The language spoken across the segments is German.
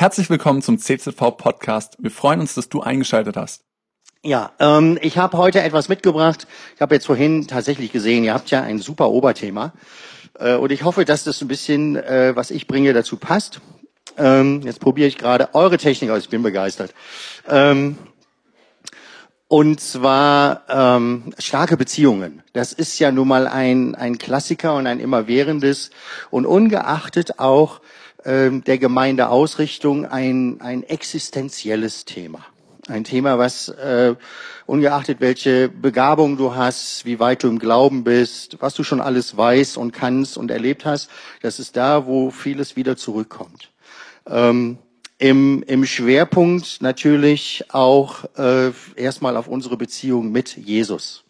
Herzlich willkommen zum CZV Podcast. Wir freuen uns, dass du eingeschaltet hast. Ja, ähm, ich habe heute etwas mitgebracht. Ich habe jetzt vorhin tatsächlich gesehen, ihr habt ja ein super Oberthema. Äh, und ich hoffe, dass das ein bisschen, äh, was ich bringe, dazu passt. Ähm, jetzt probiere ich gerade eure Technik aus. Ich bin begeistert. Ähm, und zwar ähm, starke Beziehungen. Das ist ja nun mal ein, ein Klassiker und ein immerwährendes und ungeachtet auch der Gemeindeausrichtung ein, ein existenzielles Thema. Ein Thema, was äh, ungeachtet welche Begabung du hast, wie weit du im Glauben bist, was du schon alles weißt und kannst und erlebt hast, das ist da, wo vieles wieder zurückkommt. Ähm, im, Im Schwerpunkt natürlich auch äh, erstmal auf unsere Beziehung mit Jesus,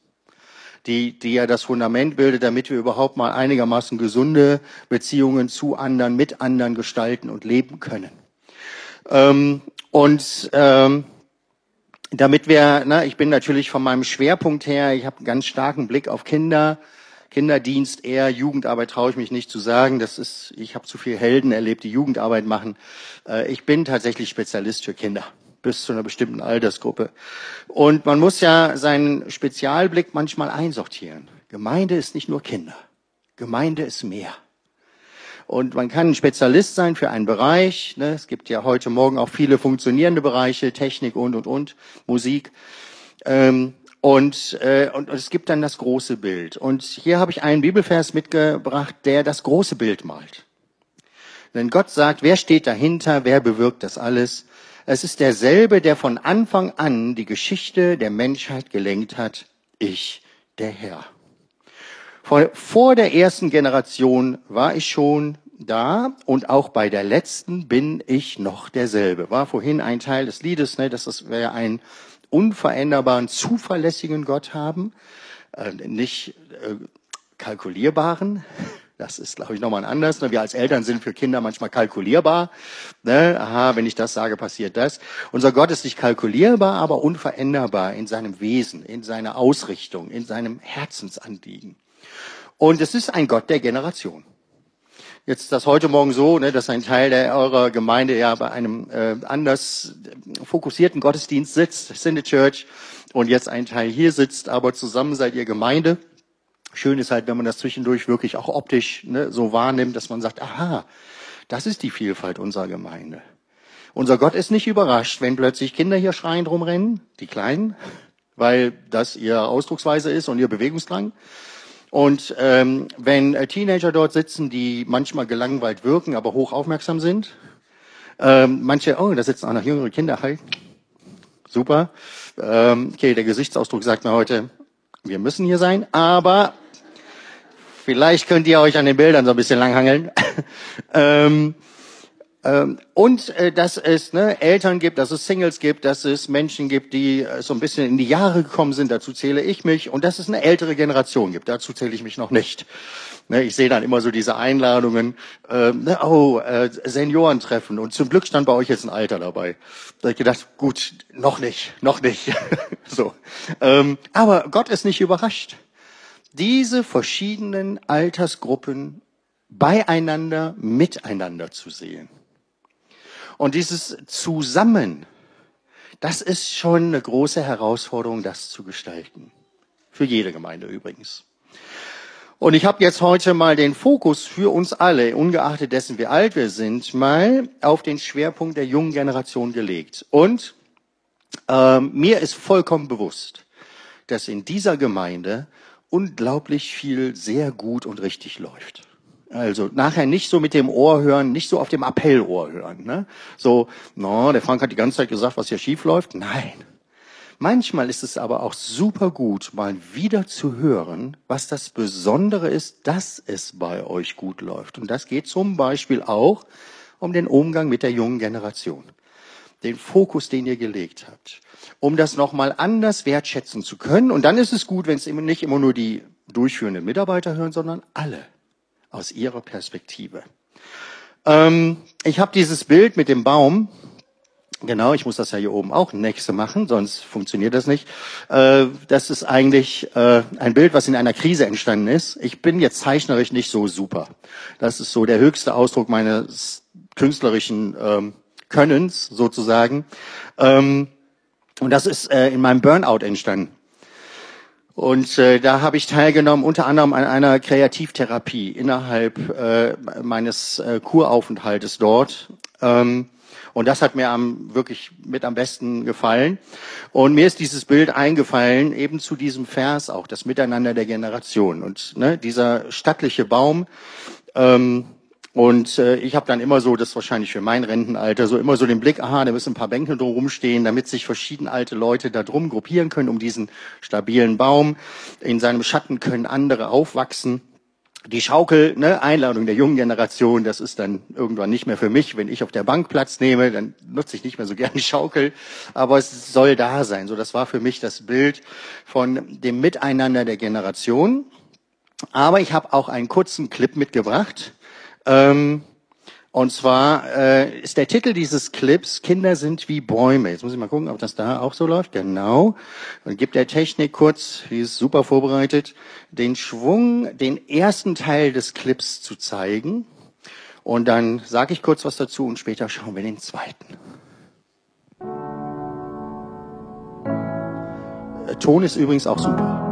die, die ja das Fundament bildet, damit wir überhaupt mal einigermaßen gesunde Beziehungen zu anderen, mit anderen gestalten und leben können. Ähm, und ähm, damit wir, na, ich bin natürlich von meinem Schwerpunkt her, ich habe einen ganz starken Blick auf Kinder, Kinderdienst eher, Jugendarbeit traue ich mich nicht zu sagen. Das ist, ich habe zu viel Helden erlebt, die Jugendarbeit machen. Äh, ich bin tatsächlich Spezialist für Kinder bis zu einer bestimmten Altersgruppe. Und man muss ja seinen Spezialblick manchmal einsortieren. Gemeinde ist nicht nur Kinder. Gemeinde ist mehr. Und man kann ein Spezialist sein für einen Bereich. Ne? Es gibt ja heute Morgen auch viele funktionierende Bereiche, Technik und, und, und, Musik. Ähm, und, äh, und, und es gibt dann das große Bild. Und hier habe ich einen Bibelvers mitgebracht, der das große Bild malt. Denn Gott sagt, wer steht dahinter, wer bewirkt das alles? Es ist derselbe, der von Anfang an die Geschichte der Menschheit gelenkt hat, ich, der Herr. Vor, vor der ersten Generation war ich schon da und auch bei der letzten bin ich noch derselbe. War vorhin ein Teil des Liedes, ne, das wäre ein unveränderbaren, zuverlässigen Gott haben, äh, nicht äh, kalkulierbaren. Das ist, glaube ich, nochmal anders. Wir als Eltern sind für Kinder manchmal kalkulierbar. Ne? Aha, wenn ich das sage, passiert das. Unser Gott ist nicht kalkulierbar, aber unveränderbar in seinem Wesen, in seiner Ausrichtung, in seinem Herzensanliegen. Und es ist ein Gott der Generation. Jetzt ist das heute Morgen so, ne, dass ein Teil der eurer Gemeinde ja bei einem äh, anders fokussierten Gottesdienst sitzt, Synod Church, und jetzt ein Teil hier sitzt, aber zusammen seid ihr Gemeinde. Schön ist halt, wenn man das zwischendurch wirklich auch optisch ne, so wahrnimmt, dass man sagt, aha, das ist die Vielfalt unserer Gemeinde. Unser Gott ist nicht überrascht, wenn plötzlich Kinder hier schreiend rumrennen, die Kleinen, weil das ihr Ausdrucksweise ist und ihr Bewegungsdrang. Und ähm, wenn äh, Teenager dort sitzen, die manchmal gelangweilt wirken, aber hoch aufmerksam sind, ähm, manche, oh, da sitzen auch noch jüngere Kinder, hi, super. Ähm, okay, der Gesichtsausdruck sagt mir heute, wir müssen hier sein, aber vielleicht könnt ihr euch an den Bildern so ein bisschen langhangeln. ähm, und äh, dass es ne, Eltern gibt, dass es Singles gibt, dass es Menschen gibt, die äh, so ein bisschen in die Jahre gekommen sind, dazu zähle ich mich, und dass es eine ältere Generation gibt, dazu zähle ich mich noch nicht. Ne, ich sehe dann immer so diese Einladungen, äh, oh, äh, Seniorentreffen, und zum Glück stand bei euch jetzt ein Alter dabei. Da habe ich gedacht, gut, noch nicht, noch nicht. so. Ähm, aber Gott ist nicht überrascht. Diese verschiedenen Altersgruppen beieinander, miteinander zu sehen. Und dieses Zusammen, das ist schon eine große Herausforderung, das zu gestalten. Für jede Gemeinde übrigens. Und ich habe jetzt heute mal den Fokus für uns alle, ungeachtet dessen, wie alt wir sind, mal auf den Schwerpunkt der jungen Generation gelegt. Und ähm, mir ist vollkommen bewusst, dass in dieser Gemeinde unglaublich viel sehr gut und richtig läuft. Also nachher nicht so mit dem Ohr hören, nicht so auf dem Appellohr hören. Ne? So, no, der Frank hat die ganze Zeit gesagt, was hier schief läuft. Nein. Manchmal ist es aber auch super gut, mal wieder zu hören, was das Besondere ist, dass es bei euch gut läuft. Und das geht zum Beispiel auch um den Umgang mit der jungen Generation. Den Fokus, den ihr gelegt habt. Um das nochmal anders wertschätzen zu können. Und dann ist es gut, wenn es nicht immer nur die durchführenden Mitarbeiter hören, sondern alle aus ihrer Perspektive. Ähm, ich habe dieses Bild mit dem Baum. Genau, ich muss das ja hier oben auch nächste machen, sonst funktioniert das nicht. Äh, das ist eigentlich äh, ein Bild, was in einer Krise entstanden ist. Ich bin jetzt zeichnerisch nicht so super. Das ist so der höchste Ausdruck meines künstlerischen ähm, Könnens sozusagen. Ähm, und das ist äh, in meinem Burnout entstanden. Und äh, da habe ich teilgenommen, unter anderem an einer Kreativtherapie innerhalb äh, meines äh, Kuraufenthaltes dort. Ähm, und das hat mir am, wirklich mit am besten gefallen. Und mir ist dieses Bild eingefallen, eben zu diesem Vers auch, das Miteinander der Generation. Und ne, dieser stattliche Baum, ähm, und äh, ich habe dann immer so, das ist wahrscheinlich für mein Rentenalter, so immer so den Blick, aha, da müssen ein paar Bänke drum stehen, damit sich verschiedene alte Leute da drum gruppieren können um diesen stabilen Baum. In seinem Schatten können andere aufwachsen. Die Schaukel, ne, Einladung der jungen Generation, das ist dann irgendwann nicht mehr für mich. Wenn ich auf der Bank Platz nehme, dann nutze ich nicht mehr so gern die Schaukel. Aber es soll da sein. So, das war für mich das Bild von dem Miteinander der Generation. Aber ich habe auch einen kurzen Clip mitgebracht ähm, und zwar äh, ist der Titel dieses Clips Kinder sind wie Bäume. Jetzt muss ich mal gucken, ob das da auch so läuft. Genau. Und gibt der Technik kurz, die ist super vorbereitet, den Schwung, den ersten Teil des Clips zu zeigen. Und dann sage ich kurz was dazu und später schauen wir den zweiten. Ton ist übrigens auch super.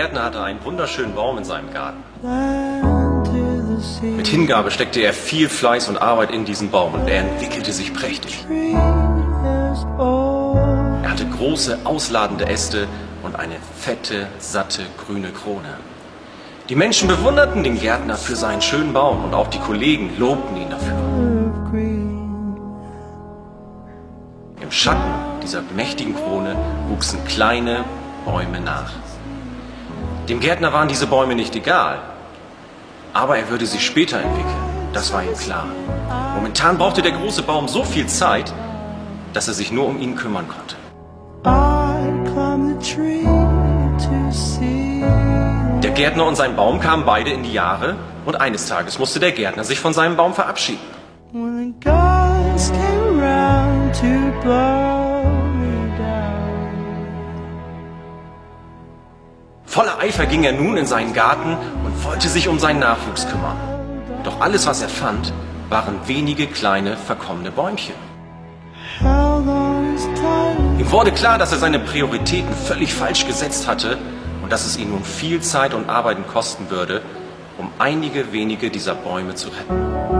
Gärtner hatte einen wunderschönen Baum in seinem Garten. Mit Hingabe steckte er viel Fleiß und Arbeit in diesen Baum und er entwickelte sich prächtig. Er hatte große, ausladende Äste und eine fette, satte, grüne Krone. Die Menschen bewunderten den Gärtner für seinen schönen Baum und auch die Kollegen lobten ihn dafür. Im Schatten dieser mächtigen Krone wuchsen kleine Bäume nach. Dem Gärtner waren diese Bäume nicht egal. Aber er würde sie später entwickeln. Das war ihm klar. Momentan brauchte der große Baum so viel Zeit, dass er sich nur um ihn kümmern konnte. Der Gärtner und sein Baum kamen beide in die Jahre und eines Tages musste der Gärtner sich von seinem Baum verabschieden. Voller Eifer ging er nun in seinen Garten und wollte sich um seinen Nachwuchs kümmern. Doch alles, was er fand, waren wenige kleine, verkommene Bäumchen. Ihm wurde klar, dass er seine Prioritäten völlig falsch gesetzt hatte und dass es ihn nun viel Zeit und Arbeiten kosten würde, um einige wenige dieser Bäume zu retten.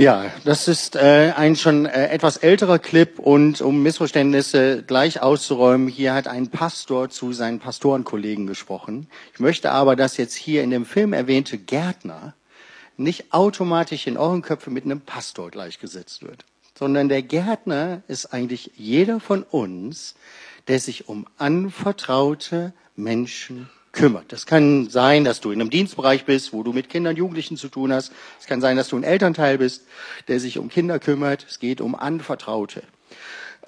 Ja, das ist äh, ein schon äh, etwas älterer Clip und um Missverständnisse gleich auszuräumen, hier hat ein Pastor zu seinen Pastorenkollegen gesprochen. Ich möchte aber, dass jetzt hier in dem Film erwähnte Gärtner nicht automatisch in euren Köpfen mit einem Pastor gleichgesetzt wird, sondern der Gärtner ist eigentlich jeder von uns, der sich um anvertraute Menschen kümmert. Das kann sein, dass du in einem Dienstbereich bist, wo du mit Kindern, Jugendlichen zu tun hast. Es kann sein, dass du ein Elternteil bist, der sich um Kinder kümmert. Es geht um Anvertraute.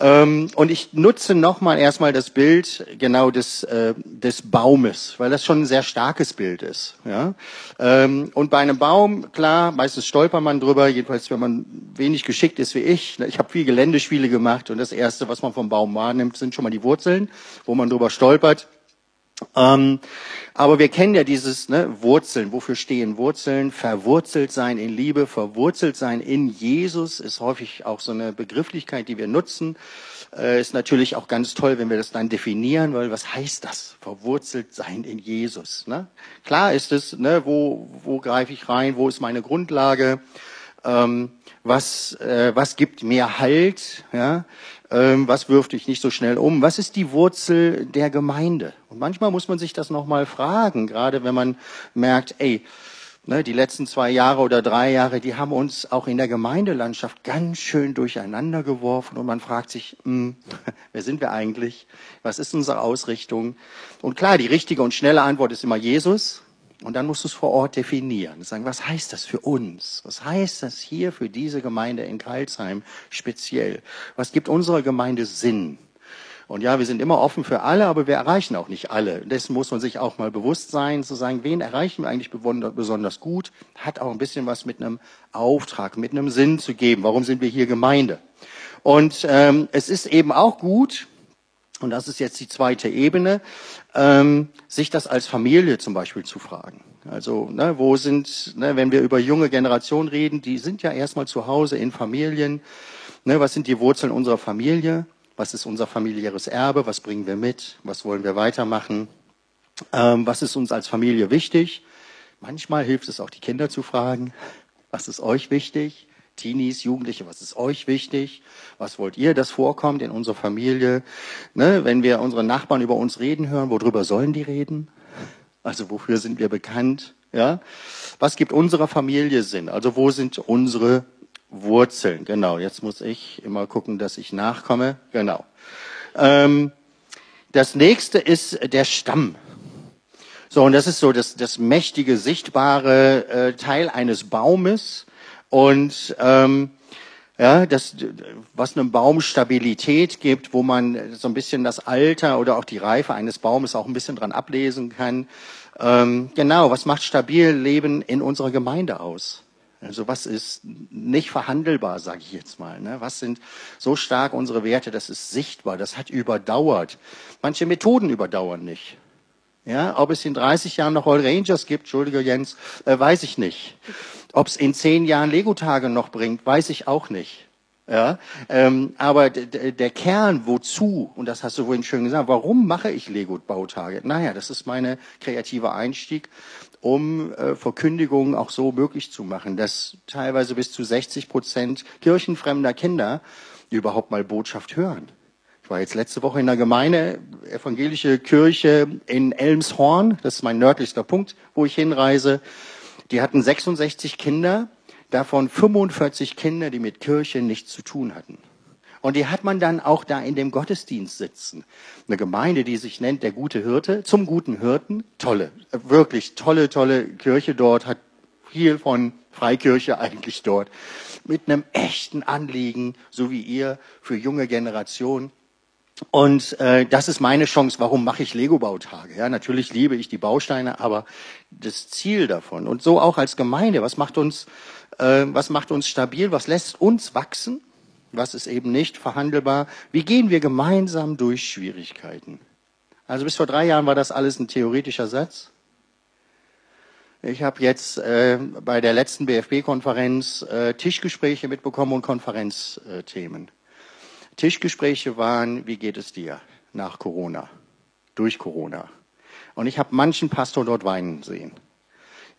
Ähm, und ich nutze nochmal erstmal das Bild genau des, äh, des Baumes, weil das schon ein sehr starkes Bild ist. Ja? Ähm, und bei einem Baum, klar, meistens stolpert man drüber, jedenfalls wenn man wenig geschickt ist wie ich. Ich habe viel Geländespiele gemacht und das Erste, was man vom Baum wahrnimmt, sind schon mal die Wurzeln, wo man drüber stolpert. Ähm, aber wir kennen ja dieses ne, Wurzeln. Wofür stehen Wurzeln? Verwurzelt sein in Liebe, verwurzelt sein in Jesus ist häufig auch so eine Begrifflichkeit, die wir nutzen. Äh, ist natürlich auch ganz toll, wenn wir das dann definieren, weil was heißt das? Verwurzelt sein in Jesus. Ne? Klar ist es, ne, wo, wo greife ich rein? Wo ist meine Grundlage? Ähm, was, äh, was gibt mir Halt? Ja? Ähm, was wirft dich nicht so schnell um? Was ist die Wurzel der Gemeinde? Und manchmal muss man sich das nochmal fragen, gerade wenn man merkt, ey, ne, die letzten zwei Jahre oder drei Jahre, die haben uns auch in der Gemeindelandschaft ganz schön durcheinander geworfen und man fragt sich, mh, hm, wer sind wir eigentlich? Was ist unsere Ausrichtung? Und klar, die richtige und schnelle Antwort ist immer Jesus. Und dann musst du es vor Ort definieren. Sagen, was heißt das für uns? Was heißt das hier für diese Gemeinde in Karlsheim speziell? Was gibt unserer Gemeinde Sinn? Und ja, wir sind immer offen für alle, aber wir erreichen auch nicht alle. Dessen muss man sich auch mal bewusst sein, zu sagen, wen erreichen wir eigentlich besonders gut? Hat auch ein bisschen was mit einem Auftrag, mit einem Sinn zu geben. Warum sind wir hier Gemeinde? Und ähm, es ist eben auch gut, und das ist jetzt die zweite Ebene, ähm, sich das als Familie zum Beispiel zu fragen. Also, ne, wo sind, ne, wenn wir über junge Generationen reden, die sind ja erstmal zu Hause in Familien. Ne, was sind die Wurzeln unserer Familie? Was ist unser familiäres Erbe? Was bringen wir mit? Was wollen wir weitermachen? Ähm, was ist uns als Familie wichtig? Manchmal hilft es auch, die Kinder zu fragen. Was ist euch wichtig? Teenies, Jugendliche, was ist euch wichtig? Was wollt ihr, dass vorkommt in unserer Familie? Ne, wenn wir unsere Nachbarn über uns reden hören, worüber sollen die reden? Also wofür sind wir bekannt? Ja? Was gibt unserer Familie Sinn? Also wo sind unsere Wurzeln? Genau, jetzt muss ich immer gucken, dass ich nachkomme. Genau. Ähm, das nächste ist der Stamm. So, und das ist so das, das mächtige, sichtbare äh, Teil eines Baumes. Und ähm, ja, das, was einem Baum Stabilität gibt, wo man so ein bisschen das Alter oder auch die Reife eines Baumes auch ein bisschen dran ablesen kann. Ähm, genau, was macht stabil Leben in unserer Gemeinde aus? Also was ist nicht verhandelbar, sage ich jetzt mal. Ne? Was sind so stark unsere Werte? Das ist sichtbar, das hat überdauert. Manche Methoden überdauern nicht. Ja, ob es in 30 Jahren noch All Rangers gibt, Entschuldige Jens, äh, weiß ich nicht. Ob es in zehn Jahren Lego-Tage noch bringt, weiß ich auch nicht. Ja, ähm, aber der Kern, wozu, und das hast du vorhin schön gesagt, warum mache ich Lego-Bautage? Naja, das ist meine kreative Einstieg, um äh, Verkündigungen auch so möglich zu machen, dass teilweise bis zu 60 Prozent kirchenfremder Kinder überhaupt mal Botschaft hören. Ich war jetzt letzte Woche in der Gemeinde, evangelische Kirche in Elmshorn, das ist mein nördlichster Punkt, wo ich hinreise. Die hatten 66 Kinder, davon 45 Kinder, die mit Kirche nichts zu tun hatten. Und die hat man dann auch da in dem Gottesdienst sitzen. Eine Gemeinde, die sich nennt der gute Hirte, zum guten Hirten. Tolle, wirklich tolle, tolle Kirche dort, hat viel von Freikirche eigentlich dort. Mit einem echten Anliegen, so wie ihr, für junge Generationen. Und äh, das ist meine Chance. Warum mache ich Lego-Bautage? Ja, natürlich liebe ich die Bausteine, aber das Ziel davon und so auch als Gemeinde. Was macht uns, äh, was macht uns stabil? Was lässt uns wachsen? Was ist eben nicht verhandelbar? Wie gehen wir gemeinsam durch Schwierigkeiten? Also bis vor drei Jahren war das alles ein theoretischer Satz. Ich habe jetzt äh, bei der letzten BFB-Konferenz äh, Tischgespräche mitbekommen und Konferenzthemen. Tischgespräche waren, wie geht es dir nach Corona, durch Corona? Und ich habe manchen Pastor dort weinen sehen.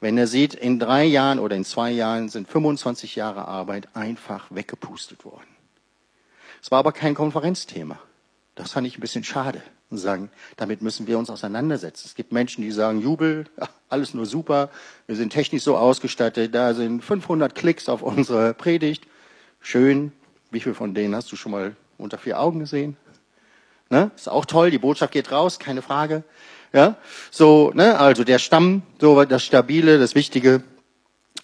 Wenn er sieht, in drei Jahren oder in zwei Jahren sind 25 Jahre Arbeit einfach weggepustet worden. Es war aber kein Konferenzthema. Das fand ich ein bisschen schade und sagen, damit müssen wir uns auseinandersetzen. Es gibt Menschen, die sagen, Jubel, alles nur super, wir sind technisch so ausgestattet, da sind 500 Klicks auf unsere Predigt. Schön, wie viel von denen hast du schon mal unter vier Augen gesehen. Ne? Ist auch toll, die Botschaft geht raus, keine Frage. Ja, so, ne, also der Stamm, so das Stabile, das Wichtige.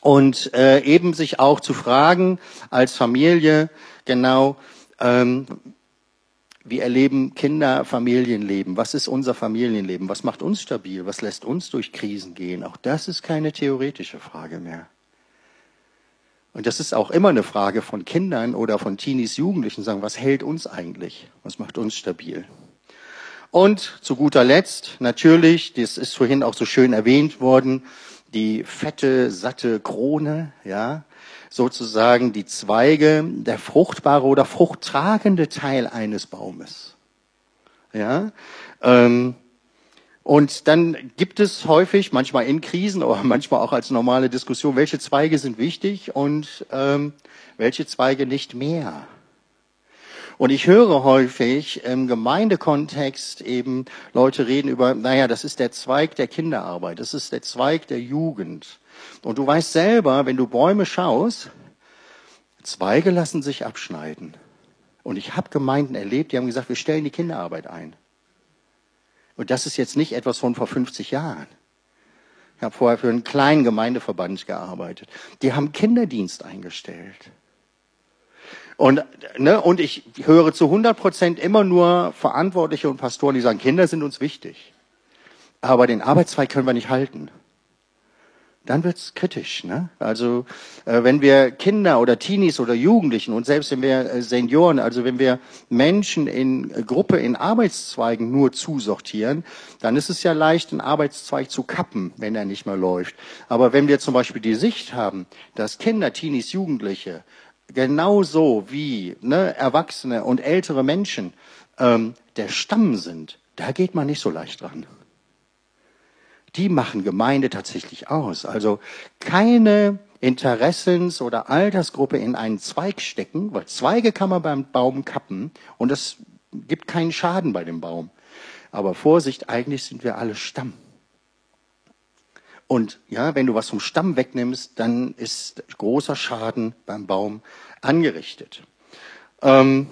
Und äh, eben sich auch zu fragen als Familie, genau, ähm, wie erleben Kinder Familienleben? Was ist unser Familienleben? Was macht uns stabil? Was lässt uns durch Krisen gehen? Auch das ist keine theoretische Frage mehr. Und das ist auch immer eine Frage von Kindern oder von Teenies, Jugendlichen, sagen, was hält uns eigentlich? Was macht uns stabil? Und zu guter Letzt, natürlich, das ist vorhin auch so schön erwähnt worden, die fette, satte Krone, ja, sozusagen die Zweige, der fruchtbare oder fruchttragende Teil eines Baumes. Ja, ähm, und dann gibt es häufig, manchmal in Krisen, aber manchmal auch als normale Diskussion, welche Zweige sind wichtig und ähm, welche Zweige nicht mehr. Und ich höre häufig im Gemeindekontext eben Leute reden über, naja, das ist der Zweig der Kinderarbeit, das ist der Zweig der Jugend. Und du weißt selber, wenn du Bäume schaust, Zweige lassen sich abschneiden. Und ich habe Gemeinden erlebt, die haben gesagt, wir stellen die Kinderarbeit ein. Und das ist jetzt nicht etwas von vor 50 Jahren. Ich habe vorher für einen kleinen Gemeindeverband gearbeitet. Die haben Kinderdienst eingestellt. Und, ne, und ich höre zu 100 Prozent immer nur Verantwortliche und Pastoren, die sagen, Kinder sind uns wichtig. Aber den Arbeitszweig können wir nicht halten. Dann wird's kritisch. Ne? Also äh, wenn wir Kinder oder Teenies oder Jugendlichen und selbst wenn wir äh, Senioren, also wenn wir Menschen in äh, Gruppe in Arbeitszweigen nur zusortieren, dann ist es ja leicht, einen Arbeitszweig zu kappen, wenn er nicht mehr läuft. Aber wenn wir zum Beispiel die Sicht haben, dass Kinder, Teenies, Jugendliche genauso wie ne, Erwachsene und ältere Menschen ähm, der Stamm sind, da geht man nicht so leicht dran. Die machen Gemeinde tatsächlich aus. Also keine Interessens- oder Altersgruppe in einen Zweig stecken, weil Zweige kann man beim Baum kappen und das gibt keinen Schaden bei dem Baum. Aber Vorsicht, eigentlich sind wir alle Stamm. Und ja, wenn du was vom Stamm wegnimmst, dann ist großer Schaden beim Baum angerichtet. Ähm,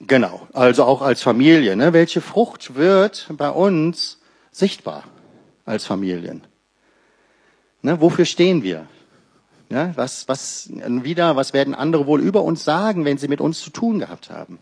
genau, also auch als Familie. Ne? Welche Frucht wird bei uns sichtbar als Familien? Ne? Wofür stehen wir? Ja, was, was wieder, was werden andere wohl über uns sagen, wenn sie mit uns zu tun gehabt haben?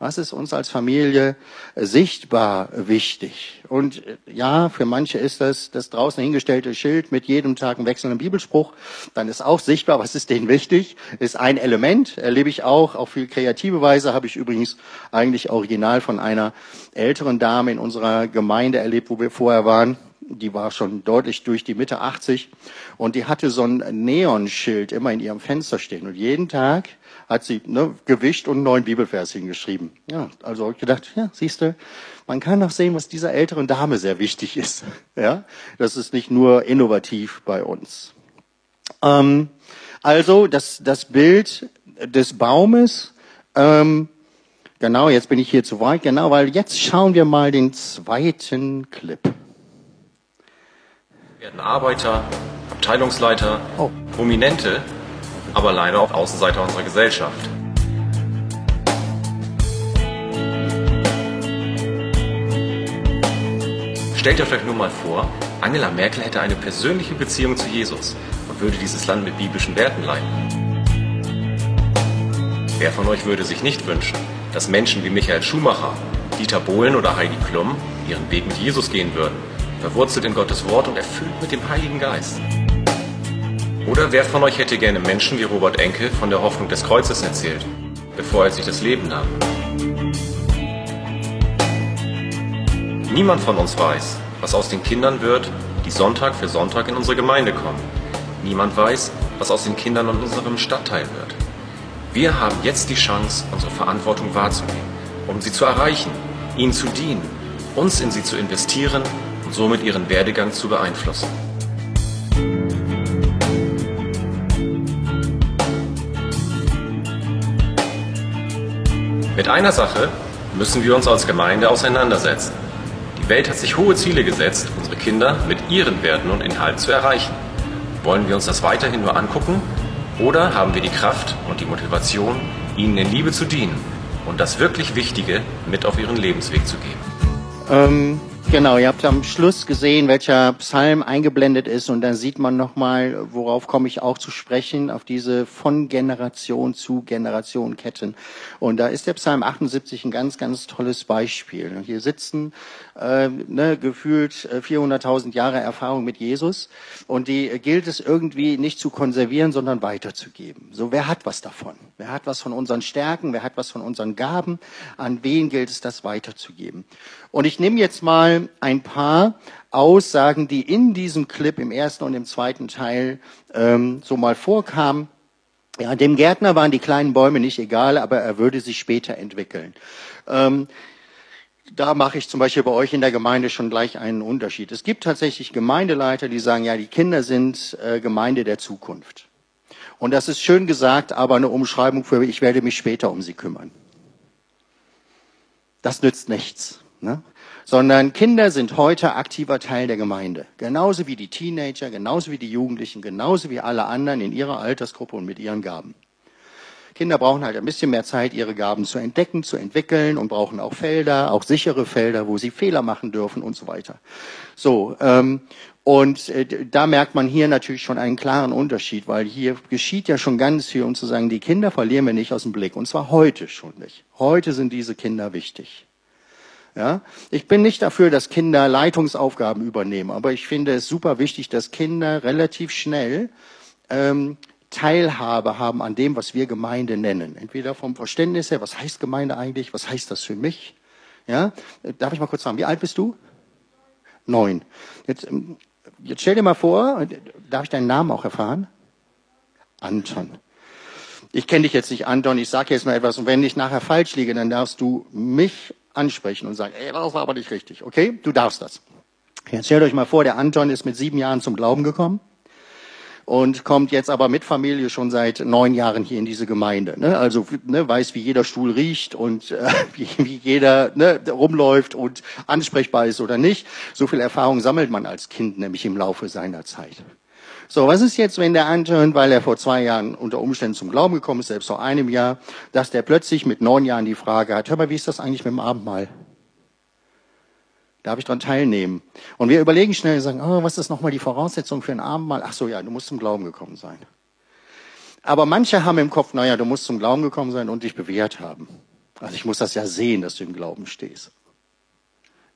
Was ist uns als Familie sichtbar wichtig? Und äh, ja, für manche ist das das draußen hingestellte Schild mit jedem Tag einem wechselnden Bibelspruch. Dann ist auch sichtbar, was ist denen wichtig? Ist ein Element, erlebe ich auch, auf viel kreative Weise habe ich übrigens eigentlich original von einer älteren Dame in unserer Gemeinde erlebt, wo wir vorher waren die war schon deutlich durch die Mitte 80 und die hatte so ein Neonschild immer in ihrem Fenster stehen und jeden Tag hat sie ne, gewischt und neuen Bibelvers hingeschrieben. Ja, also ich gedacht, ja, siehst du, man kann noch sehen, was dieser älteren Dame sehr wichtig ist. Ja, das ist nicht nur innovativ bei uns. Ähm, also das, das Bild des Baumes, ähm, genau, jetzt bin ich hier zu weit, genau, weil jetzt schauen wir mal den zweiten Clip. Wir werden Arbeiter, Abteilungsleiter, oh. Prominente, aber leider auch Außenseiter unserer Gesellschaft. Stellt euch vielleicht nur mal vor, Angela Merkel hätte eine persönliche Beziehung zu Jesus und würde dieses Land mit biblischen Werten leiten. Wer von euch würde sich nicht wünschen, dass Menschen wie Michael Schumacher, Dieter Bohlen oder Heidi Klum ihren Weg mit Jesus gehen würden, verwurzelt in Gottes Wort und erfüllt mit dem Heiligen Geist? Oder wer von euch hätte gerne Menschen wie Robert Enke von der Hoffnung des Kreuzes erzählt, bevor er sich das Leben nahm? Niemand von uns weiß, was aus den Kindern wird, die Sonntag für Sonntag in unsere Gemeinde kommen. Niemand weiß, was aus den Kindern in unserem Stadtteil wird. Wir haben jetzt die Chance, unsere Verantwortung wahrzunehmen, um sie zu erreichen, ihnen zu dienen, uns in sie zu investieren und somit ihren Werdegang zu beeinflussen. Mit einer Sache müssen wir uns als Gemeinde auseinandersetzen. Die Welt hat sich hohe Ziele gesetzt, unsere Kinder mit ihren Werten und Inhalten zu erreichen. Wollen wir uns das weiterhin nur angucken oder haben wir die Kraft und die Motivation, ihnen in Liebe zu dienen und das wirklich Wichtige mit auf ihren Lebensweg zu geben? Ähm, Genau, ihr habt am Schluss gesehen, welcher Psalm eingeblendet ist und dann sieht man nochmal, worauf komme ich auch zu sprechen, auf diese von Generation zu Generation Ketten. Und da ist der Psalm 78 ein ganz, ganz tolles Beispiel. Hier sitzen äh, ne, gefühlt 400.000 äh, Jahre Erfahrung mit Jesus und die gilt es irgendwie nicht zu konservieren, sondern weiterzugeben. So, wer hat was davon? Wer hat was von unseren Stärken? Wer hat was von unseren Gaben? An wen gilt es, das weiterzugeben? Und ich nehme jetzt mal ein paar Aussagen, die in diesem Clip im ersten und im zweiten Teil ähm, so mal vorkamen. Ja, dem Gärtner waren die kleinen Bäume nicht egal, aber er würde sich später entwickeln. Ähm, da mache ich zum Beispiel bei euch in der Gemeinde schon gleich einen Unterschied. Es gibt tatsächlich Gemeindeleiter, die sagen, ja, die Kinder sind äh, Gemeinde der Zukunft. Und das ist schön gesagt, aber eine Umschreibung für, ich werde mich später um sie kümmern. Das nützt nichts. Ne? Sondern Kinder sind heute aktiver Teil der Gemeinde. Genauso wie die Teenager, genauso wie die Jugendlichen, genauso wie alle anderen in ihrer Altersgruppe und mit ihren Gaben. Kinder brauchen halt ein bisschen mehr Zeit, ihre Gaben zu entdecken, zu entwickeln und brauchen auch Felder, auch sichere Felder, wo sie Fehler machen dürfen und so weiter. So, ähm, und äh, da merkt man hier natürlich schon einen klaren Unterschied, weil hier geschieht ja schon ganz viel, um zu sagen, die Kinder verlieren wir nicht aus dem Blick. Und zwar heute schon nicht. Heute sind diese Kinder wichtig. Ja? Ich bin nicht dafür, dass Kinder Leitungsaufgaben übernehmen, aber ich finde es super wichtig, dass Kinder relativ schnell ähm, Teilhabe haben an dem, was wir Gemeinde nennen. Entweder vom Verständnis her, was heißt Gemeinde eigentlich, was heißt das für mich? Ja? Darf ich mal kurz fragen, wie alt bist du? Neun. Jetzt, ähm, jetzt stell dir mal vor, darf ich deinen Namen auch erfahren? Anton. Ich kenne dich jetzt nicht, Anton, ich sage jetzt mal etwas und wenn ich nachher falsch liege, dann darfst du mich ansprechen und sagen, ey, das war aber nicht richtig, okay? Du darfst das. Jetzt stellt euch mal vor, der Anton ist mit sieben Jahren zum Glauben gekommen und kommt jetzt aber mit Familie schon seit neun Jahren hier in diese Gemeinde. Ne? Also ne, weiß, wie jeder Stuhl riecht und äh, wie, wie jeder ne, rumläuft und ansprechbar ist oder nicht. So viel Erfahrung sammelt man als Kind nämlich im Laufe seiner Zeit. So, was ist jetzt, wenn der Anton, weil er vor zwei Jahren unter Umständen zum Glauben gekommen ist, selbst vor einem Jahr, dass der plötzlich mit neun Jahren die Frage hat, hör mal, wie ist das eigentlich mit dem Abendmahl? Darf ich daran teilnehmen? Und wir überlegen schnell und sagen, oh, was ist nochmal die Voraussetzung für ein Abendmahl? Ach so, ja, du musst zum Glauben gekommen sein. Aber manche haben im Kopf, naja, du musst zum Glauben gekommen sein und dich bewährt haben. Also ich muss das ja sehen, dass du im Glauben stehst.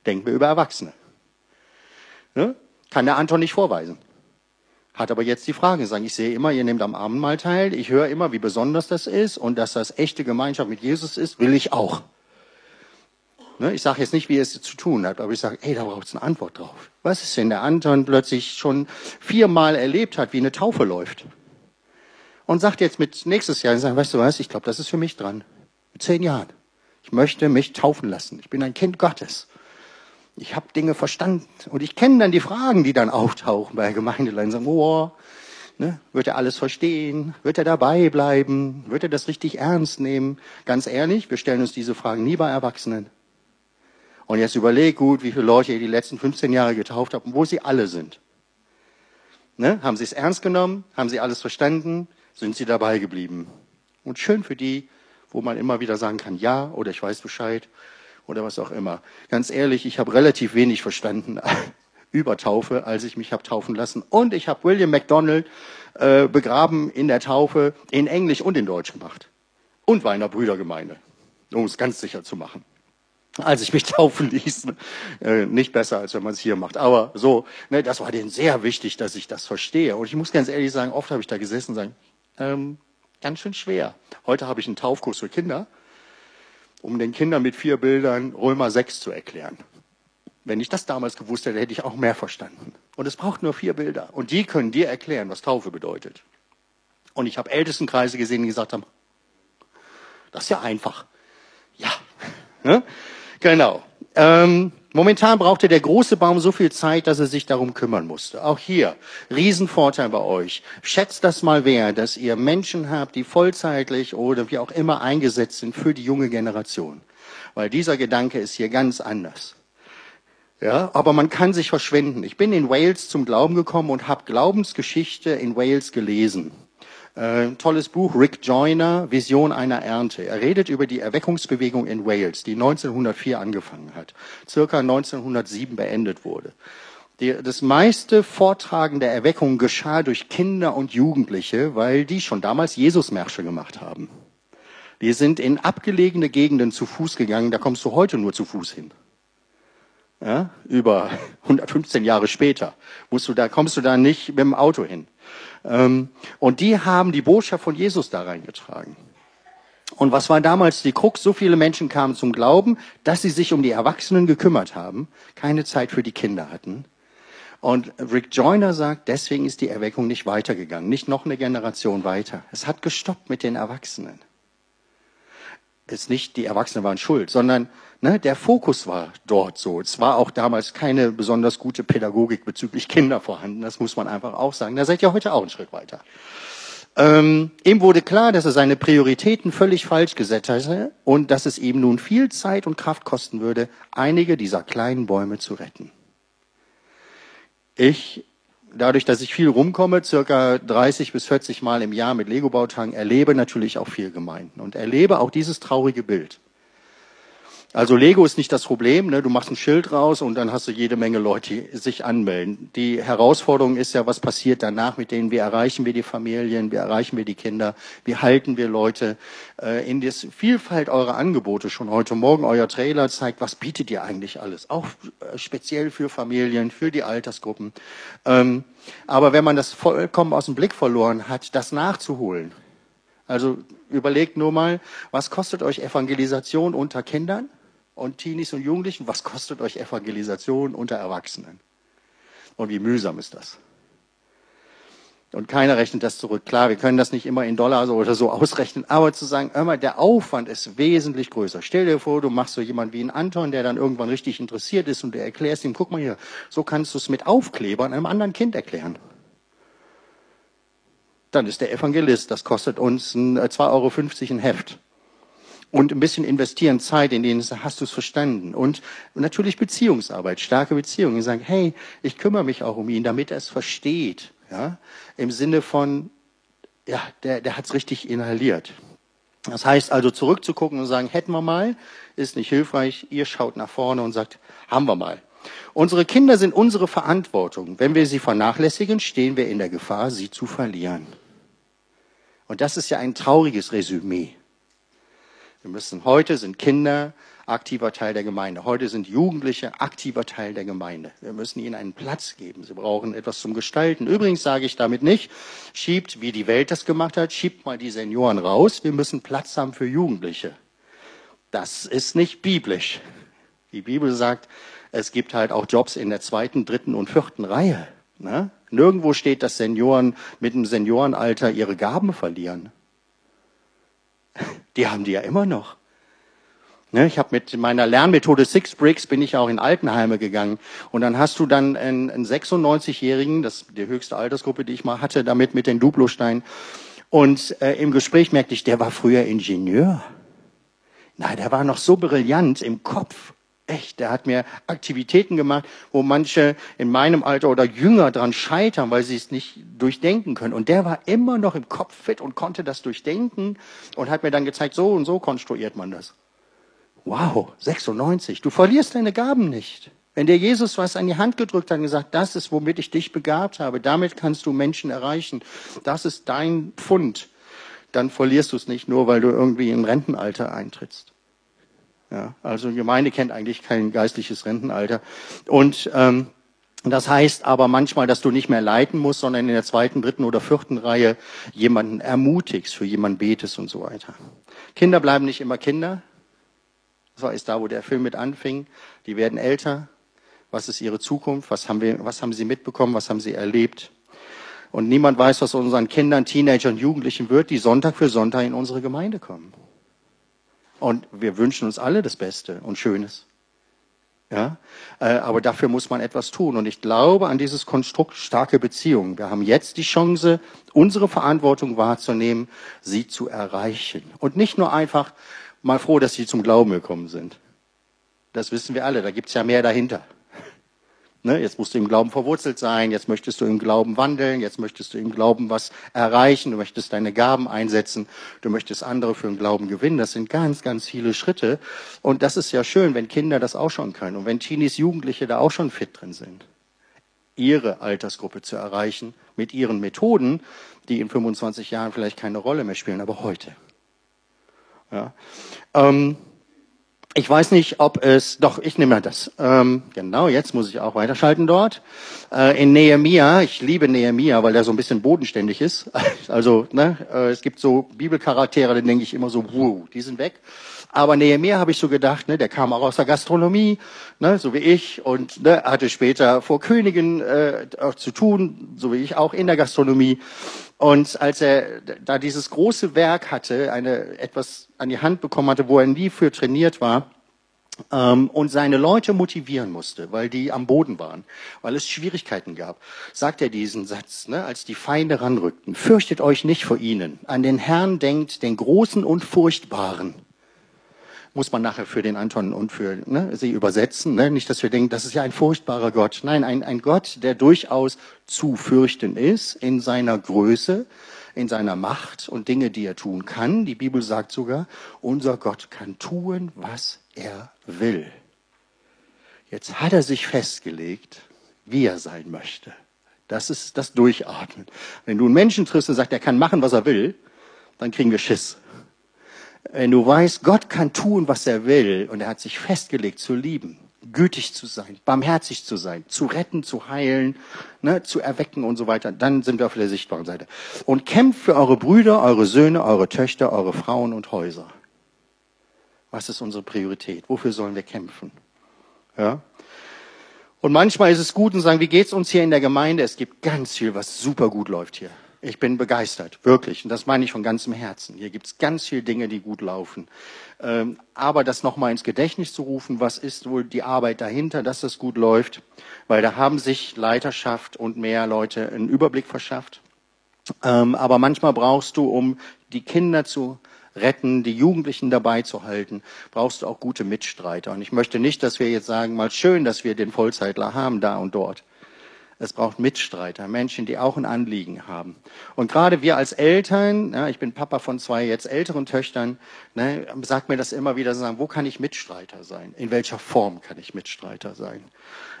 Denken wir über Erwachsene. Ne? Kann der Anton nicht vorweisen. Hat aber jetzt die Frage sagen, ich sehe immer, ihr nehmt am Abendmahl teil, ich höre immer, wie besonders das ist und dass das echte Gemeinschaft mit Jesus ist, will ich auch. Ne, ich sage jetzt nicht, wie er es zu tun hat, aber ich sage, ey, da braucht es eine Antwort drauf. Was ist, wenn der Anton plötzlich schon viermal erlebt hat, wie eine Taufe läuft? Und sagt jetzt mit nächstes Jahr, sagt, weißt du was, ich glaube, das ist für mich dran. Mit zehn Jahren. Ich möchte mich taufen lassen. Ich bin ein Kind Gottes ich habe Dinge verstanden. Und ich kenne dann die Fragen, die dann auftauchen bei Gemeindeleitern. Sagen, oh, ne, wird er alles verstehen? Wird er dabei bleiben? Wird er das richtig ernst nehmen? Ganz ehrlich, wir stellen uns diese Fragen nie bei Erwachsenen. Und jetzt überleg gut, wie viele Leute ihr die letzten 15 Jahre getauft habt und wo sie alle sind. Ne? Haben sie es ernst genommen? Haben sie alles verstanden? Sind sie dabei geblieben? Und schön für die, wo man immer wieder sagen kann, ja, oder ich weiß Bescheid, oder was auch immer. Ganz ehrlich, ich habe relativ wenig verstanden über Taufe, als ich mich habe taufen lassen. Und ich habe William MacDonald äh, begraben in der Taufe in Englisch und in Deutsch gemacht. Und war in der Brüdergemeinde, um es ganz sicher zu machen. Als ich mich taufen ließ, äh, nicht besser, als wenn man es hier macht. Aber so, ne, das war denen sehr wichtig, dass ich das verstehe. Und ich muss ganz ehrlich sagen, oft habe ich da gesessen und sagen, ähm, ganz schön schwer. Heute habe ich einen Taufkurs für Kinder um den Kindern mit vier Bildern Römer 6 zu erklären. Wenn ich das damals gewusst hätte, hätte ich auch mehr verstanden. Und es braucht nur vier Bilder. Und die können dir erklären, was Taufe bedeutet. Und ich habe Ältestenkreise gesehen, die gesagt haben, das ist ja einfach. Ja, ne? genau. Ähm, Momentan brauchte der große Baum so viel Zeit, dass er sich darum kümmern musste. Auch hier, Riesenvorteil bei euch. Schätzt das mal wert, dass ihr Menschen habt, die vollzeitlich oder wie auch immer eingesetzt sind für die junge Generation. Weil dieser Gedanke ist hier ganz anders. Ja, aber man kann sich verschwenden. Ich bin in Wales zum Glauben gekommen und habe Glaubensgeschichte in Wales gelesen. Äh, tolles Buch, Rick Joyner, Vision einer Ernte. Er redet über die Erweckungsbewegung in Wales, die 1904 angefangen hat, circa 1907 beendet wurde. Die, das meiste Vortragen der Erweckung geschah durch Kinder und Jugendliche, weil die schon damals Jesusmärsche gemacht haben. Die sind in abgelegene Gegenden zu Fuß gegangen, da kommst du heute nur zu Fuß hin. Ja, über 115 Jahre später musst du da, kommst du da nicht mit dem Auto hin. Ähm, und die haben die Botschaft von Jesus da reingetragen. Und was war damals die Krux? So viele Menschen kamen zum Glauben, dass sie sich um die Erwachsenen gekümmert haben, keine Zeit für die Kinder hatten. Und Rick Joyner sagt, deswegen ist die Erweckung nicht weitergegangen, nicht noch eine Generation weiter. Es hat gestoppt mit den Erwachsenen. Ist nicht, die Erwachsenen waren schuld, sondern ne, der Fokus war dort so. Es war auch damals keine besonders gute Pädagogik bezüglich Kinder vorhanden. Das muss man einfach auch sagen. Da seid ihr heute auch einen Schritt weiter. Ähm, ihm wurde klar, dass er seine Prioritäten völlig falsch gesetzt hatte und dass es ihm nun viel Zeit und Kraft kosten würde, einige dieser kleinen Bäume zu retten. Ich, dadurch, dass ich viel rumkomme, circa 30 bis 40 Mal im Jahr mit Lego-Bautagen, erlebe natürlich auch viel Gemeinden und erlebe auch dieses traurige Bild. Also Lego ist nicht das Problem, ne? du machst ein Schild raus und dann hast du jede Menge Leute, die sich anmelden. Die Herausforderung ist ja, was passiert danach mit denen, wie erreichen wir die Familien, wie erreichen wir die Kinder, wie halten wir Leute äh, in die Vielfalt eurer Angebote. Schon heute Morgen euer Trailer zeigt, was bietet ihr eigentlich alles, auch äh, speziell für Familien, für die Altersgruppen. Ähm, aber wenn man das vollkommen aus dem Blick verloren hat, das nachzuholen, also überlegt nur mal, was kostet euch Evangelisation unter Kindern? Und Teenies und Jugendlichen, was kostet euch Evangelisation unter Erwachsenen? Und wie mühsam ist das? Und keiner rechnet das zurück. Klar, wir können das nicht immer in Dollar oder so ausrechnen, aber zu sagen, immer der Aufwand ist wesentlich größer. Stell dir vor, du machst so jemand wie einen Anton, der dann irgendwann richtig interessiert ist und du erklärst ihm, guck mal hier, so kannst du es mit Aufklebern einem anderen Kind erklären. Dann ist der Evangelist, das kostet uns 2,50 Euro ein Heft und ein bisschen investieren Zeit, in denen hast du es verstanden und natürlich Beziehungsarbeit, starke Beziehungen. Sagen, hey, ich kümmere mich auch um ihn, damit er es versteht, ja, im Sinne von, ja, der, der hat es richtig inhaliert. Das heißt also zurückzugucken und sagen, hätten wir mal, ist nicht hilfreich. Ihr schaut nach vorne und sagt, haben wir mal. Unsere Kinder sind unsere Verantwortung. Wenn wir sie vernachlässigen, stehen wir in der Gefahr, sie zu verlieren. Und das ist ja ein trauriges Resümee. Wir müssen, heute sind Kinder aktiver Teil der Gemeinde. Heute sind Jugendliche aktiver Teil der Gemeinde. Wir müssen ihnen einen Platz geben. Sie brauchen etwas zum Gestalten. Übrigens sage ich damit nicht, schiebt, wie die Welt das gemacht hat, schiebt mal die Senioren raus. Wir müssen Platz haben für Jugendliche. Das ist nicht biblisch. Die Bibel sagt, es gibt halt auch Jobs in der zweiten, dritten und vierten Reihe. Ne? Nirgendwo steht, dass Senioren mit dem Seniorenalter ihre Gaben verlieren. Die haben die ja immer noch. Ne, ich habe mit meiner Lernmethode Six Bricks bin ich auch in Altenheime gegangen und dann hast du dann einen, einen 96-Jährigen, das ist die höchste Altersgruppe, die ich mal hatte, damit mit den Duplosteinen und äh, im Gespräch merkte ich, der war früher Ingenieur. Nein, der war noch so brillant im Kopf. Echt, der hat mir Aktivitäten gemacht, wo manche in meinem Alter oder jünger dran scheitern, weil sie es nicht durchdenken können. Und der war immer noch im Kopf fit und konnte das durchdenken und hat mir dann gezeigt, so und so konstruiert man das. Wow, 96. Du verlierst deine Gaben nicht. Wenn dir Jesus was an die Hand gedrückt hat und gesagt, das ist, womit ich dich begabt habe, damit kannst du Menschen erreichen, das ist dein Pfund, dann verlierst du es nicht nur, weil du irgendwie im Rentenalter eintrittst. Ja, also Gemeinde kennt eigentlich kein geistliches Rentenalter. Und ähm, das heißt aber manchmal, dass du nicht mehr leiten musst, sondern in der zweiten, dritten oder vierten Reihe jemanden ermutigst, für jemanden betest und so weiter. Kinder bleiben nicht immer Kinder. Das war ist da, wo der Film mit anfing. Die werden älter. Was ist ihre Zukunft? Was haben wir, was haben sie mitbekommen? Was haben sie erlebt? Und niemand weiß, was unseren Kindern, Teenagern, Jugendlichen wird, die Sonntag für Sonntag in unsere Gemeinde kommen. Und wir wünschen uns alle das Beste und Schönes. Ja, äh, aber dafür muss man etwas tun. Und ich glaube an dieses Konstrukt starke Beziehungen. Wir haben jetzt die Chance, unsere Verantwortung wahrzunehmen, sie zu erreichen. Und nicht nur einfach mal froh, dass sie zum Glauben gekommen sind. Das wissen wir alle. Da gibt's ja mehr dahinter. Ne? Jetzt musst du im Glauben verwurzelt sein, jetzt möchtest du im Glauben wandeln, jetzt möchtest du im Glauben was erreichen, du möchtest deine Gaben einsetzen, du möchtest andere für den Glauben gewinnen. Das sind ganz, ganz viele Schritte. Und das ist ja schön, wenn Kinder das auch schon können und wenn Teenies, Jugendliche da auch schon fit drin sind ihre Altersgruppe zu erreichen mit ihren Methoden, die in 25 Jahren vielleicht keine Rolle mehr spielen, aber heute. Ja. Ähm, ich weiß nicht, ob es, doch, ich nehme das. Ähm, genau, jetzt muss ich auch weiterschalten dort. Äh, in Nehemia, ich liebe Nehemia, weil der so ein bisschen bodenständig ist. Also, ne, äh, es gibt so Bibelcharaktere, dann denke ich immer so, wow, die sind weg. Aber Nehemiah habe ich so gedacht, ne, der kam auch aus der Gastronomie, ne, so wie ich, und ne, hatte später vor Königen äh, auch zu tun, so wie ich auch in der Gastronomie. Und als er da dieses große Werk hatte, eine etwas an die Hand bekommen hatte, wo er nie für trainiert war, ähm, und seine Leute motivieren musste, weil die am Boden waren, weil es Schwierigkeiten gab, sagt er diesen Satz, ne, als die Feinde ranrückten, fürchtet euch nicht vor ihnen, an den Herrn denkt, den Großen und Furchtbaren muss man nachher für den Anton und für ne, sie übersetzen. Ne? Nicht, dass wir denken, das ist ja ein furchtbarer Gott. Nein, ein, ein Gott, der durchaus zu fürchten ist in seiner Größe, in seiner Macht und Dinge, die er tun kann. Die Bibel sagt sogar, unser Gott kann tun, was er will. Jetzt hat er sich festgelegt, wie er sein möchte. Das ist das Durchatmen. Wenn du einen Menschen triffst und sagst, er kann machen, was er will, dann kriegen wir Schiss. Wenn du weißt, Gott kann tun, was er will, und er hat sich festgelegt zu lieben, gütig zu sein, barmherzig zu sein, zu retten, zu heilen, ne, zu erwecken und so weiter, dann sind wir auf der sichtbaren Seite. Und kämpft für eure Brüder, eure Söhne, eure Töchter, eure Frauen und Häuser. Was ist unsere Priorität? Wofür sollen wir kämpfen? Ja? Und manchmal ist es gut und sagen, wie geht's uns hier in der Gemeinde? Es gibt ganz viel, was super gut läuft hier. Ich bin begeistert, wirklich. Und das meine ich von ganzem Herzen. Hier gibt es ganz viele Dinge, die gut laufen. Ähm, aber das nochmal ins Gedächtnis zu rufen, was ist wohl die Arbeit dahinter, dass das gut läuft? Weil da haben sich Leiterschaft und mehr Leute einen Überblick verschafft. Ähm, aber manchmal brauchst du, um die Kinder zu retten, die Jugendlichen dabei zu halten, brauchst du auch gute Mitstreiter. Und ich möchte nicht, dass wir jetzt sagen, mal schön, dass wir den Vollzeitler haben da und dort. Es braucht Mitstreiter, Menschen, die auch ein Anliegen haben. Und gerade wir als Eltern, ja, ich bin Papa von zwei jetzt älteren Töchtern, ne, sagt mir das immer wieder, sagen, wo kann ich Mitstreiter sein? In welcher Form kann ich Mitstreiter sein?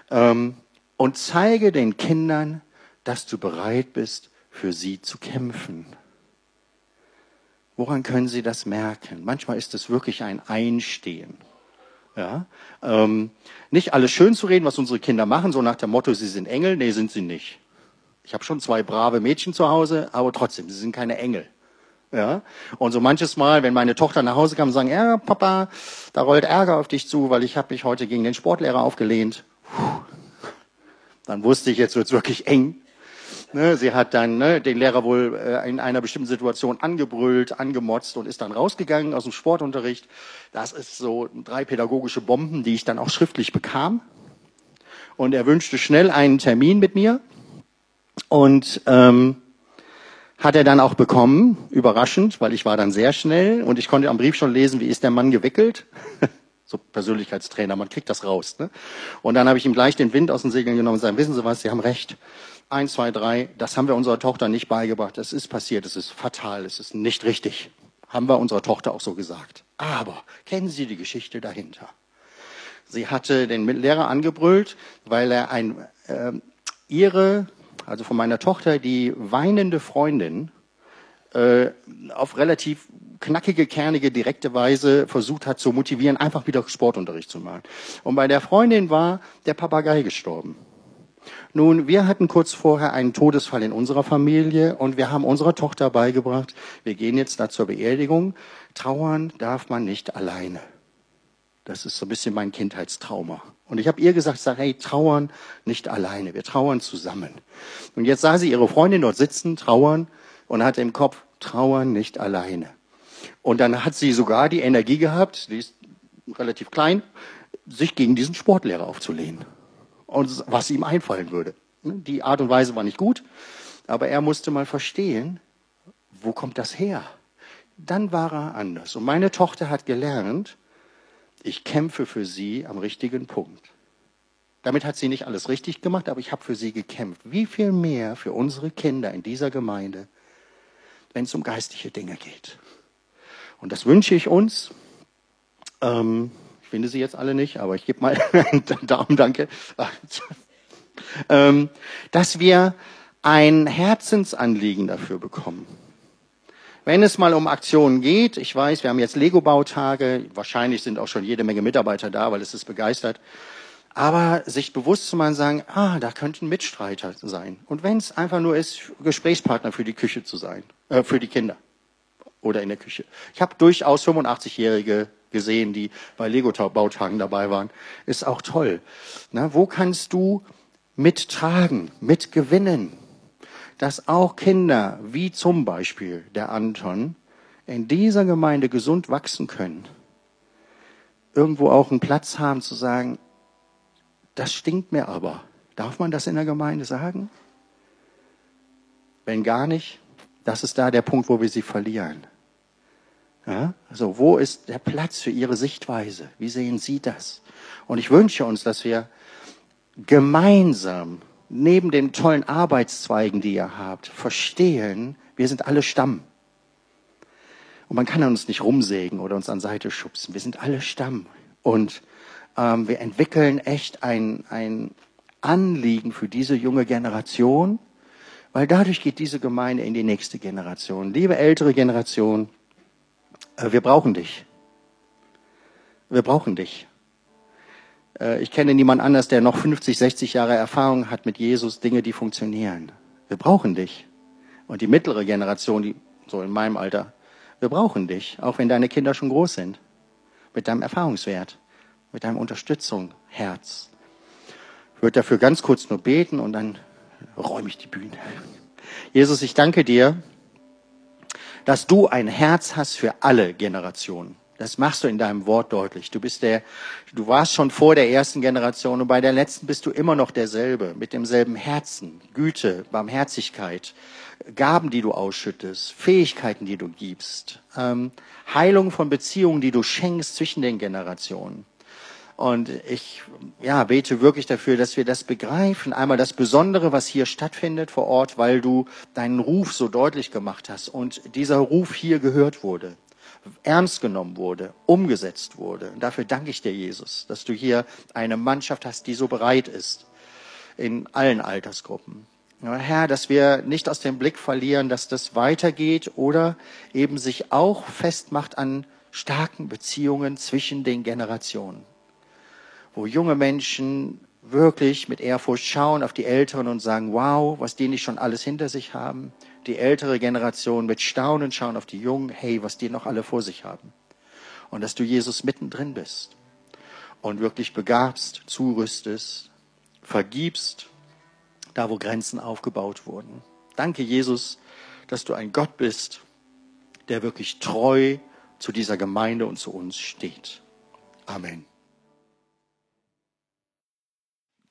Ähm, und zeige den Kindern, dass du bereit bist, für sie zu kämpfen. Woran können sie das merken? Manchmal ist es wirklich ein Einstehen. Ja? Ähm, nicht alles schön zu reden, was unsere Kinder machen, so nach dem Motto, sie sind Engel. Nee, sind sie nicht. Ich habe schon zwei brave Mädchen zu Hause, aber trotzdem, sie sind keine Engel. Ja? Und so manches Mal, wenn meine Tochter nach Hause kam und sagen, ja, Papa, da rollt Ärger auf dich zu, weil ich habe mich heute gegen den Sportlehrer aufgelehnt. Puh. Dann wusste ich, jetzt wird's wirklich eng. Ne, sie hat dann ne, den Lehrer wohl äh, in einer bestimmten Situation angebrüllt, angemotzt und ist dann rausgegangen aus dem Sportunterricht. Das ist so drei pädagogische Bomben, die ich dann auch schriftlich bekam. Und er wünschte schnell einen Termin mit mir. Und ähm, hat er dann auch bekommen, überraschend, weil ich war dann sehr schnell und ich konnte am Brief schon lesen, wie ist der Mann gewickelt. so Persönlichkeitstrainer, man kriegt das raus. Ne? Und dann habe ich ihm gleich den Wind aus den Segeln genommen und gesagt, wissen Sie was, Sie haben recht eins, zwei, drei, das haben wir unserer Tochter nicht beigebracht. Das ist passiert, es ist fatal, es ist nicht richtig. Haben wir unserer Tochter auch so gesagt. Aber kennen Sie die Geschichte dahinter? Sie hatte den Lehrer angebrüllt, weil er ein, äh, ihre, also von meiner Tochter, die weinende Freundin äh, auf relativ knackige, kernige, direkte Weise versucht hat zu motivieren, einfach wieder Sportunterricht zu machen. Und bei der Freundin war der Papagei gestorben. Nun, wir hatten kurz vorher einen Todesfall in unserer Familie und wir haben unserer Tochter beigebracht, wir gehen jetzt da zur Beerdigung. Trauern darf man nicht alleine. Das ist so ein bisschen mein Kindheitstrauma. Und ich habe ihr gesagt, sag, hey, trauern nicht alleine, wir trauern zusammen. Und jetzt sah sie ihre Freundin dort sitzen, trauern und hatte im Kopf, trauern nicht alleine. Und dann hat sie sogar die Energie gehabt, die ist relativ klein, sich gegen diesen Sportlehrer aufzulehnen und was ihm einfallen würde. Die Art und Weise war nicht gut, aber er musste mal verstehen, wo kommt das her? Dann war er anders. Und meine Tochter hat gelernt, ich kämpfe für sie am richtigen Punkt. Damit hat sie nicht alles richtig gemacht, aber ich habe für sie gekämpft. Wie viel mehr für unsere Kinder in dieser Gemeinde, wenn es um geistliche Dinge geht. Und das wünsche ich uns. Ähm, finde sie jetzt alle nicht, aber ich gebe mal einen Daumen, danke. ähm, dass wir ein Herzensanliegen dafür bekommen. Wenn es mal um Aktionen geht, ich weiß, wir haben jetzt Lego-Bautage, wahrscheinlich sind auch schon jede Menge Mitarbeiter da, weil es ist begeistert. Aber sich bewusst zu machen, sagen, ah, da könnten Mitstreiter sein. Und wenn es einfach nur ist, Gesprächspartner für die Küche zu sein, äh, für die Kinder oder in der Küche. Ich habe durchaus 85-Jährige gesehen, die bei Lego-Bautagen dabei waren. Ist auch toll. Na, wo kannst du mittragen, mitgewinnen? dass auch Kinder, wie zum Beispiel der Anton, in dieser Gemeinde gesund wachsen können. Irgendwo auch einen Platz haben zu sagen, das stinkt mir aber. Darf man das in der Gemeinde sagen? Wenn gar nicht, das ist da der Punkt, wo wir sie verlieren. Ja? Also, wo ist der Platz für Ihre Sichtweise? Wie sehen Sie das? Und ich wünsche uns, dass wir gemeinsam neben den tollen Arbeitszweigen, die ihr habt, verstehen, wir sind alle Stamm. Und man kann uns nicht rumsägen oder uns an Seite schubsen. Wir sind alle Stamm. Und ähm, wir entwickeln echt ein, ein Anliegen für diese junge Generation, weil dadurch geht diese Gemeinde in die nächste Generation. Liebe ältere Generation, äh, wir brauchen dich. Wir brauchen dich. Äh, ich kenne niemand anders, der noch 50, 60 Jahre Erfahrung hat mit Jesus, Dinge, die funktionieren. Wir brauchen dich. Und die mittlere Generation, die so in meinem Alter, wir brauchen dich, auch wenn deine Kinder schon groß sind. Mit deinem Erfahrungswert, mit deinem Unterstützung, Herz. Ich würde dafür ganz kurz nur beten und dann räume ich die Bühne. Jesus, ich danke dir, dass du ein Herz hast für alle Generationen. Das machst du in deinem Wort deutlich. Du bist der, du warst schon vor der ersten Generation und bei der letzten bist du immer noch derselbe, mit demselben Herzen, Güte, Barmherzigkeit, Gaben, die du ausschüttest, Fähigkeiten, die du gibst, ähm, Heilung von Beziehungen, die du schenkst zwischen den Generationen. Und ich ja, bete wirklich dafür, dass wir das begreifen. Einmal das Besondere, was hier stattfindet vor Ort, weil du deinen Ruf so deutlich gemacht hast und dieser Ruf hier gehört wurde ernst genommen wurde, umgesetzt wurde. Und dafür danke ich dir, Jesus, dass du hier eine Mannschaft hast, die so bereit ist in allen Altersgruppen. Herr, dass wir nicht aus dem Blick verlieren, dass das weitergeht oder eben sich auch festmacht an starken Beziehungen zwischen den Generationen, wo junge Menschen wirklich mit Ehrfurcht schauen auf die Älteren und sagen, wow, was die nicht schon alles hinter sich haben. Die ältere Generation mit Staunen schauen auf die Jungen, hey, was die noch alle vor sich haben. Und dass du Jesus mittendrin bist und wirklich begabst, zurüstest, vergibst, da wo Grenzen aufgebaut wurden. Danke, Jesus, dass du ein Gott bist, der wirklich treu zu dieser Gemeinde und zu uns steht. Amen.